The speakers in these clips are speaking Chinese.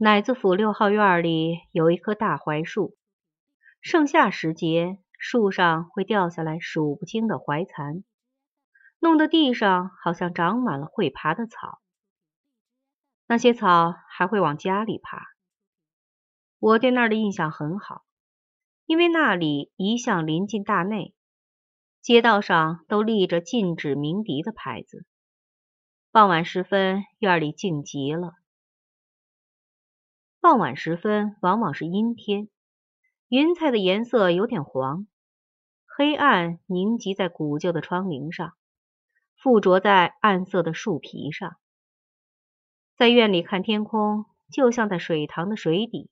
乃子府六号院里有一棵大槐树，盛夏时节，树上会掉下来数不清的槐蚕，弄得地上好像长满了会爬的草。那些草还会往家里爬。我对那儿的印象很好，因为那里一向临近大内，街道上都立着禁止鸣笛的牌子。傍晚时分，院里静极了。傍晚时分，往往是阴天，云彩的颜色有点黄，黑暗凝集在古旧的窗棂上，附着在暗色的树皮上。在院里看天空，就像在水塘的水底，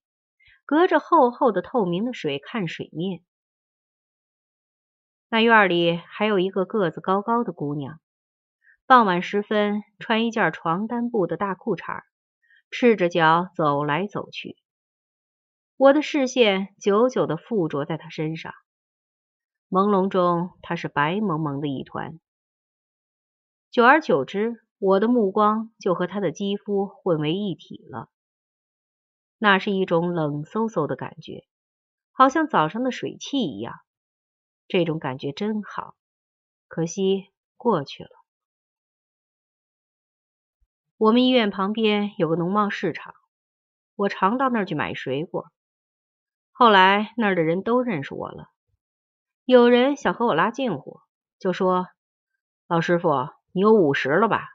隔着厚厚的透明的水看水面。那院里还有一个个子高高的姑娘，傍晚时分穿一件床单布的大裤衩。赤着脚走来走去，我的视线久久的附着在他身上，朦胧中他是白蒙蒙的一团。久而久之，我的目光就和他的肌肤混为一体了。那是一种冷飕飕的感觉，好像早上的水汽一样。这种感觉真好，可惜过去了。我们医院旁边有个农贸市场，我常到那儿去买水果。后来那儿的人都认识我了，有人想和我拉近乎，就说：“老师傅，你有五十了吧？”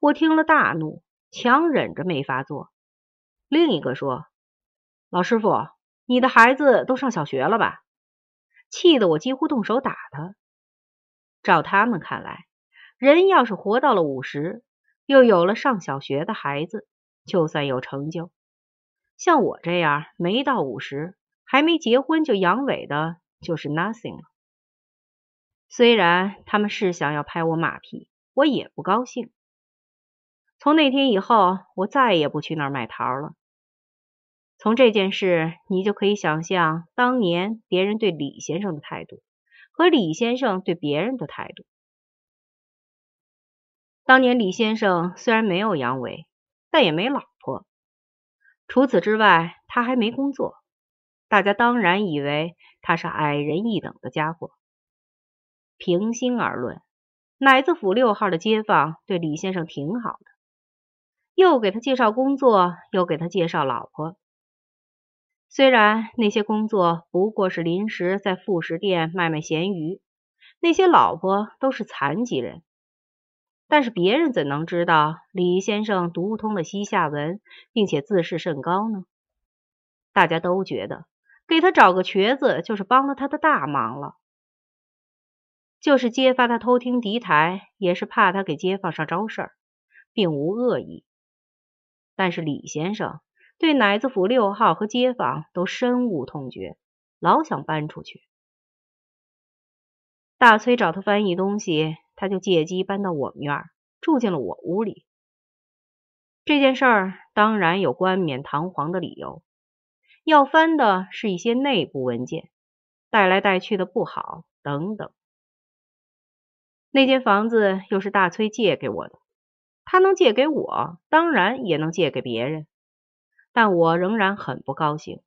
我听了大怒，强忍着没发作。另一个说：“老师傅，你的孩子都上小学了吧？”气得我几乎动手打他。照他们看来，人要是活到了五十，又有了上小学的孩子，就算有成就。像我这样没到五十，还没结婚就阳痿的，就是 nothing 了。虽然他们是想要拍我马屁，我也不高兴。从那天以后，我再也不去那儿买桃了。从这件事，你就可以想象当年别人对李先生的态度，和李先生对别人的态度。当年李先生虽然没有阳痿，但也没老婆。除此之外，他还没工作。大家当然以为他是矮人一等的家伙。平心而论，奶子府六号的街坊对李先生挺好的，又给他介绍工作，又给他介绍老婆。虽然那些工作不过是临时在副食店卖卖咸鱼，那些老婆都是残疾人。但是别人怎能知道李先生读通了西夏文，并且自视甚高呢？大家都觉得给他找个瘸子就是帮了他的大忙了。就是揭发他偷听敌台，也是怕他给街坊上招事儿，并无恶意。但是李先生对奶子府六号和街坊都深恶痛绝，老想搬出去。大崔找他翻译东西。他就借机搬到我们院儿住进了我屋里。这件事儿当然有冠冕堂皇的理由，要翻的是一些内部文件，带来带去的不好等等。那间房子又是大崔借给我的，他能借给我，当然也能借给别人，但我仍然很不高兴。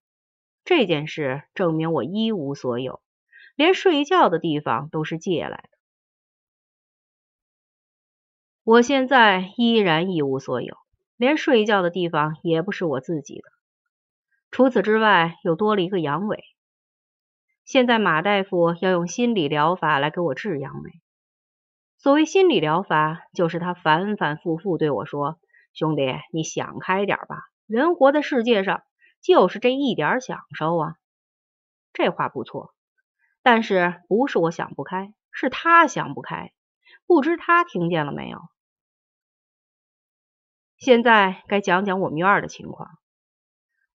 这件事证明我一无所有，连睡觉的地方都是借来的。我现在依然一无所有，连睡觉的地方也不是我自己的。除此之外，又多了一个阳痿。现在马大夫要用心理疗法来给我治阳痿。所谓心理疗法，就是他反反复复对我说：“兄弟，你想开点吧，人活在世界上就是这一点享受啊。”这话不错，但是不是我想不开，是他想不开。不知他听见了没有？现在该讲讲我们院的情况。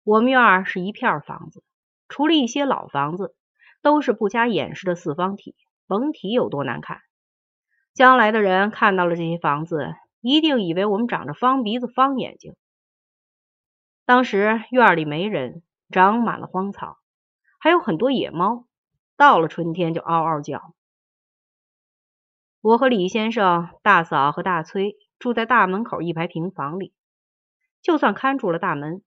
我们院是一片房子，除了一些老房子，都是不加掩饰的四方体，甭提有多难看。将来的人看到了这些房子，一定以为我们长着方鼻子、方眼睛。当时院里没人，长满了荒草，还有很多野猫，到了春天就嗷嗷叫。我和李先生、大嫂和大崔。住在大门口一排平房里，就算看住了大门，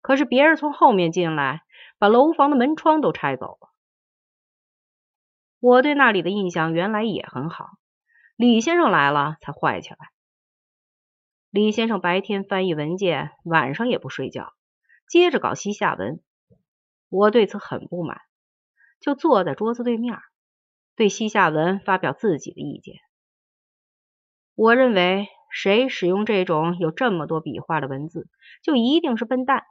可是别人从后面进来，把楼房的门窗都拆走了。我对那里的印象原来也很好，李先生来了才坏起来。李先生白天翻译文件，晚上也不睡觉，接着搞西夏文。我对此很不满，就坐在桌子对面，对西夏文发表自己的意见。我认为，谁使用这种有这么多笔画的文字，就一定是笨蛋。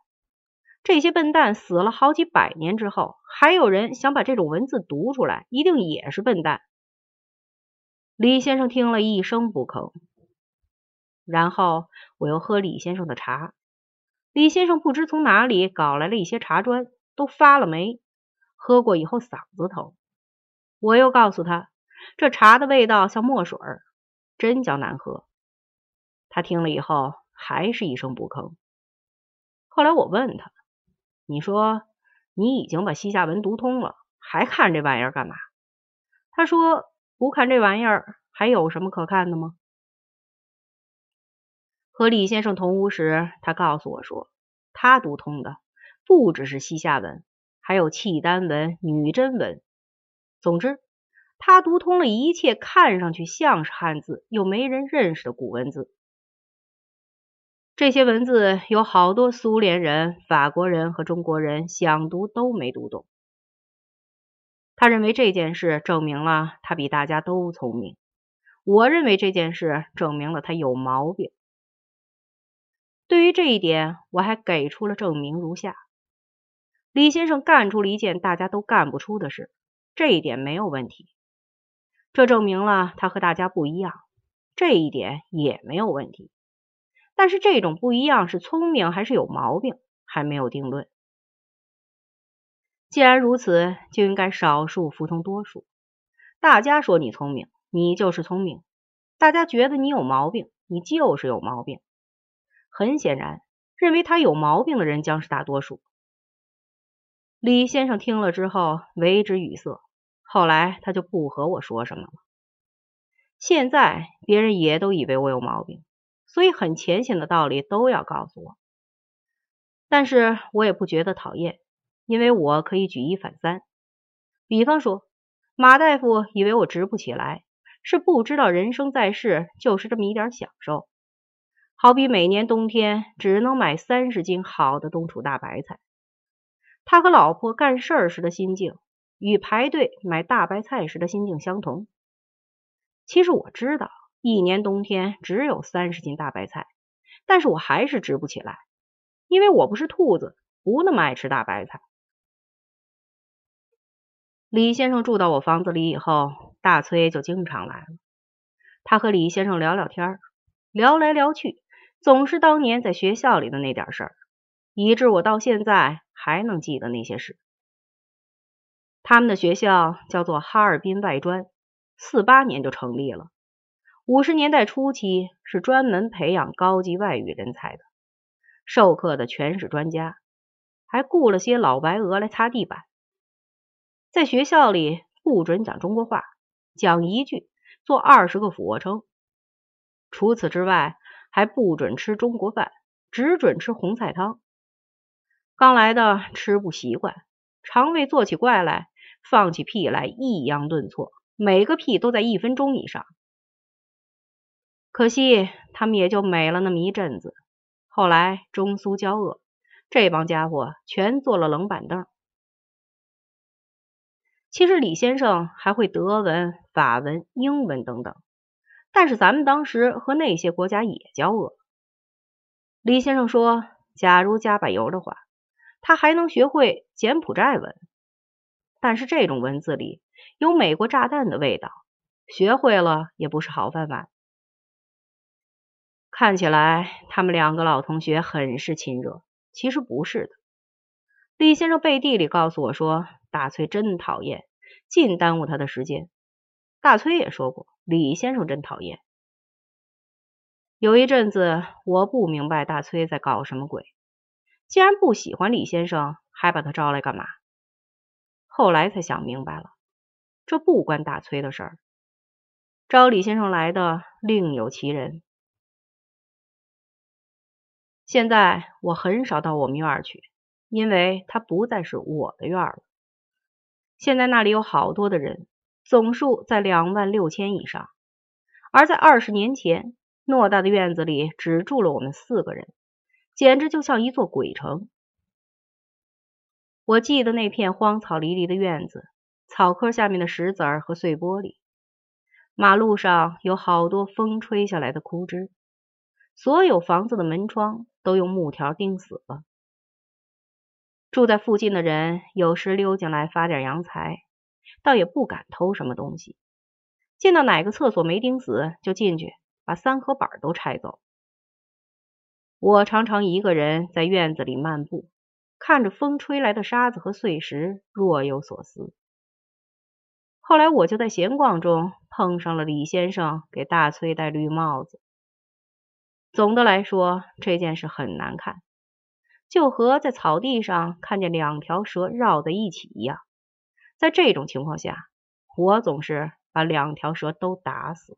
这些笨蛋死了好几百年之后，还有人想把这种文字读出来，一定也是笨蛋。李先生听了一声不吭。然后我又喝李先生的茶，李先生不知从哪里搞来了一些茶砖，都发了霉，喝过以后嗓子疼。我又告诉他，这茶的味道像墨水儿，真叫难喝。他听了以后还是一声不吭。后来我问他：“你说你已经把西夏文读通了，还看这玩意儿干嘛？”他说：“不看这玩意儿，还有什么可看的吗？”和李先生同屋时，他告诉我说，他读通的不只是西夏文，还有契丹文、女真文。总之，他读通了一切看上去像是汉字又没人认识的古文字。这些文字有好多苏联人、法国人和中国人想读都没读懂。他认为这件事证明了他比大家都聪明。我认为这件事证明了他有毛病。对于这一点，我还给出了证明如下：李先生干出了一件大家都干不出的事，这一点没有问题。这证明了他和大家不一样，这一点也没有问题。但是这种不一样是聪明还是有毛病，还没有定论。既然如此，就应该少数服从多数。大家说你聪明，你就是聪明；大家觉得你有毛病，你就是有毛病。很显然，认为他有毛病的人将是大多数。李先生听了之后为之语塞，后来他就不和我说什么了。现在别人也都以为我有毛病，所以很浅显的道理都要告诉我。但是我也不觉得讨厌，因为我可以举一反三。比方说，马大夫以为我直不起来，是不知道人生在世就是这么一点享受。好比每年冬天只能买三十斤好的冬储大白菜，他和老婆干事儿时的心境与排队买大白菜时的心境相同。其实我知道，一年冬天只有三十斤大白菜，但是我还是直不起来，因为我不是兔子，不那么爱吃大白菜。李先生住到我房子里以后，大崔就经常来了。他和李先生聊聊天，聊来聊去。总是当年在学校里的那点事儿，以致我到现在还能记得那些事。他们的学校叫做哈尔滨外专，四八年就成立了。五十年代初期是专门培养高级外语人才的，授课的全是专家，还雇了些老白鹅来擦地板。在学校里不准讲中国话，讲一句做二十个俯卧撑。除此之外。还不准吃中国饭，只准吃红菜汤。刚来的吃不习惯，肠胃做起怪来，放起屁来抑扬顿挫，每个屁都在一分钟以上。可惜他们也就美了那么一阵子，后来中苏交恶，这帮家伙全坐了冷板凳。其实李先生还会德文、法文、英文等等。但是咱们当时和那些国家也交恶。李先生说，假如加把油的话，他还能学会柬埔寨文。但是这种文字里有美国炸弹的味道，学会了也不是好办法。看起来他们两个老同学很是亲热，其实不是的。李先生背地里告诉我说，大崔真讨厌，尽耽误他的时间。大崔也说过。李先生真讨厌。有一阵子，我不明白大崔在搞什么鬼。既然不喜欢李先生，还把他招来干嘛？后来才想明白了，这不关大崔的事儿。招李先生来的另有其人。现在我很少到我们院去，因为他不再是我的院了。现在那里有好多的人，总数在两万六千以上。而在二十年前，偌大的院子里只住了我们四个人，简直就像一座鬼城。我记得那片荒草离离的院子，草棵下面的石子儿和碎玻璃，马路上有好多风吹下来的枯枝，所有房子的门窗都用木条钉死了。住在附近的人有时溜进来发点洋财，倒也不敢偷什么东西。见到哪个厕所没钉死，就进去把三合板都拆走。我常常一个人在院子里漫步。看着风吹来的沙子和碎石，若有所思。后来我就在闲逛中碰上了李先生给大崔戴绿帽子。总的来说，这件事很难看，就和在草地上看见两条蛇绕在一起一样。在这种情况下，我总是把两条蛇都打死。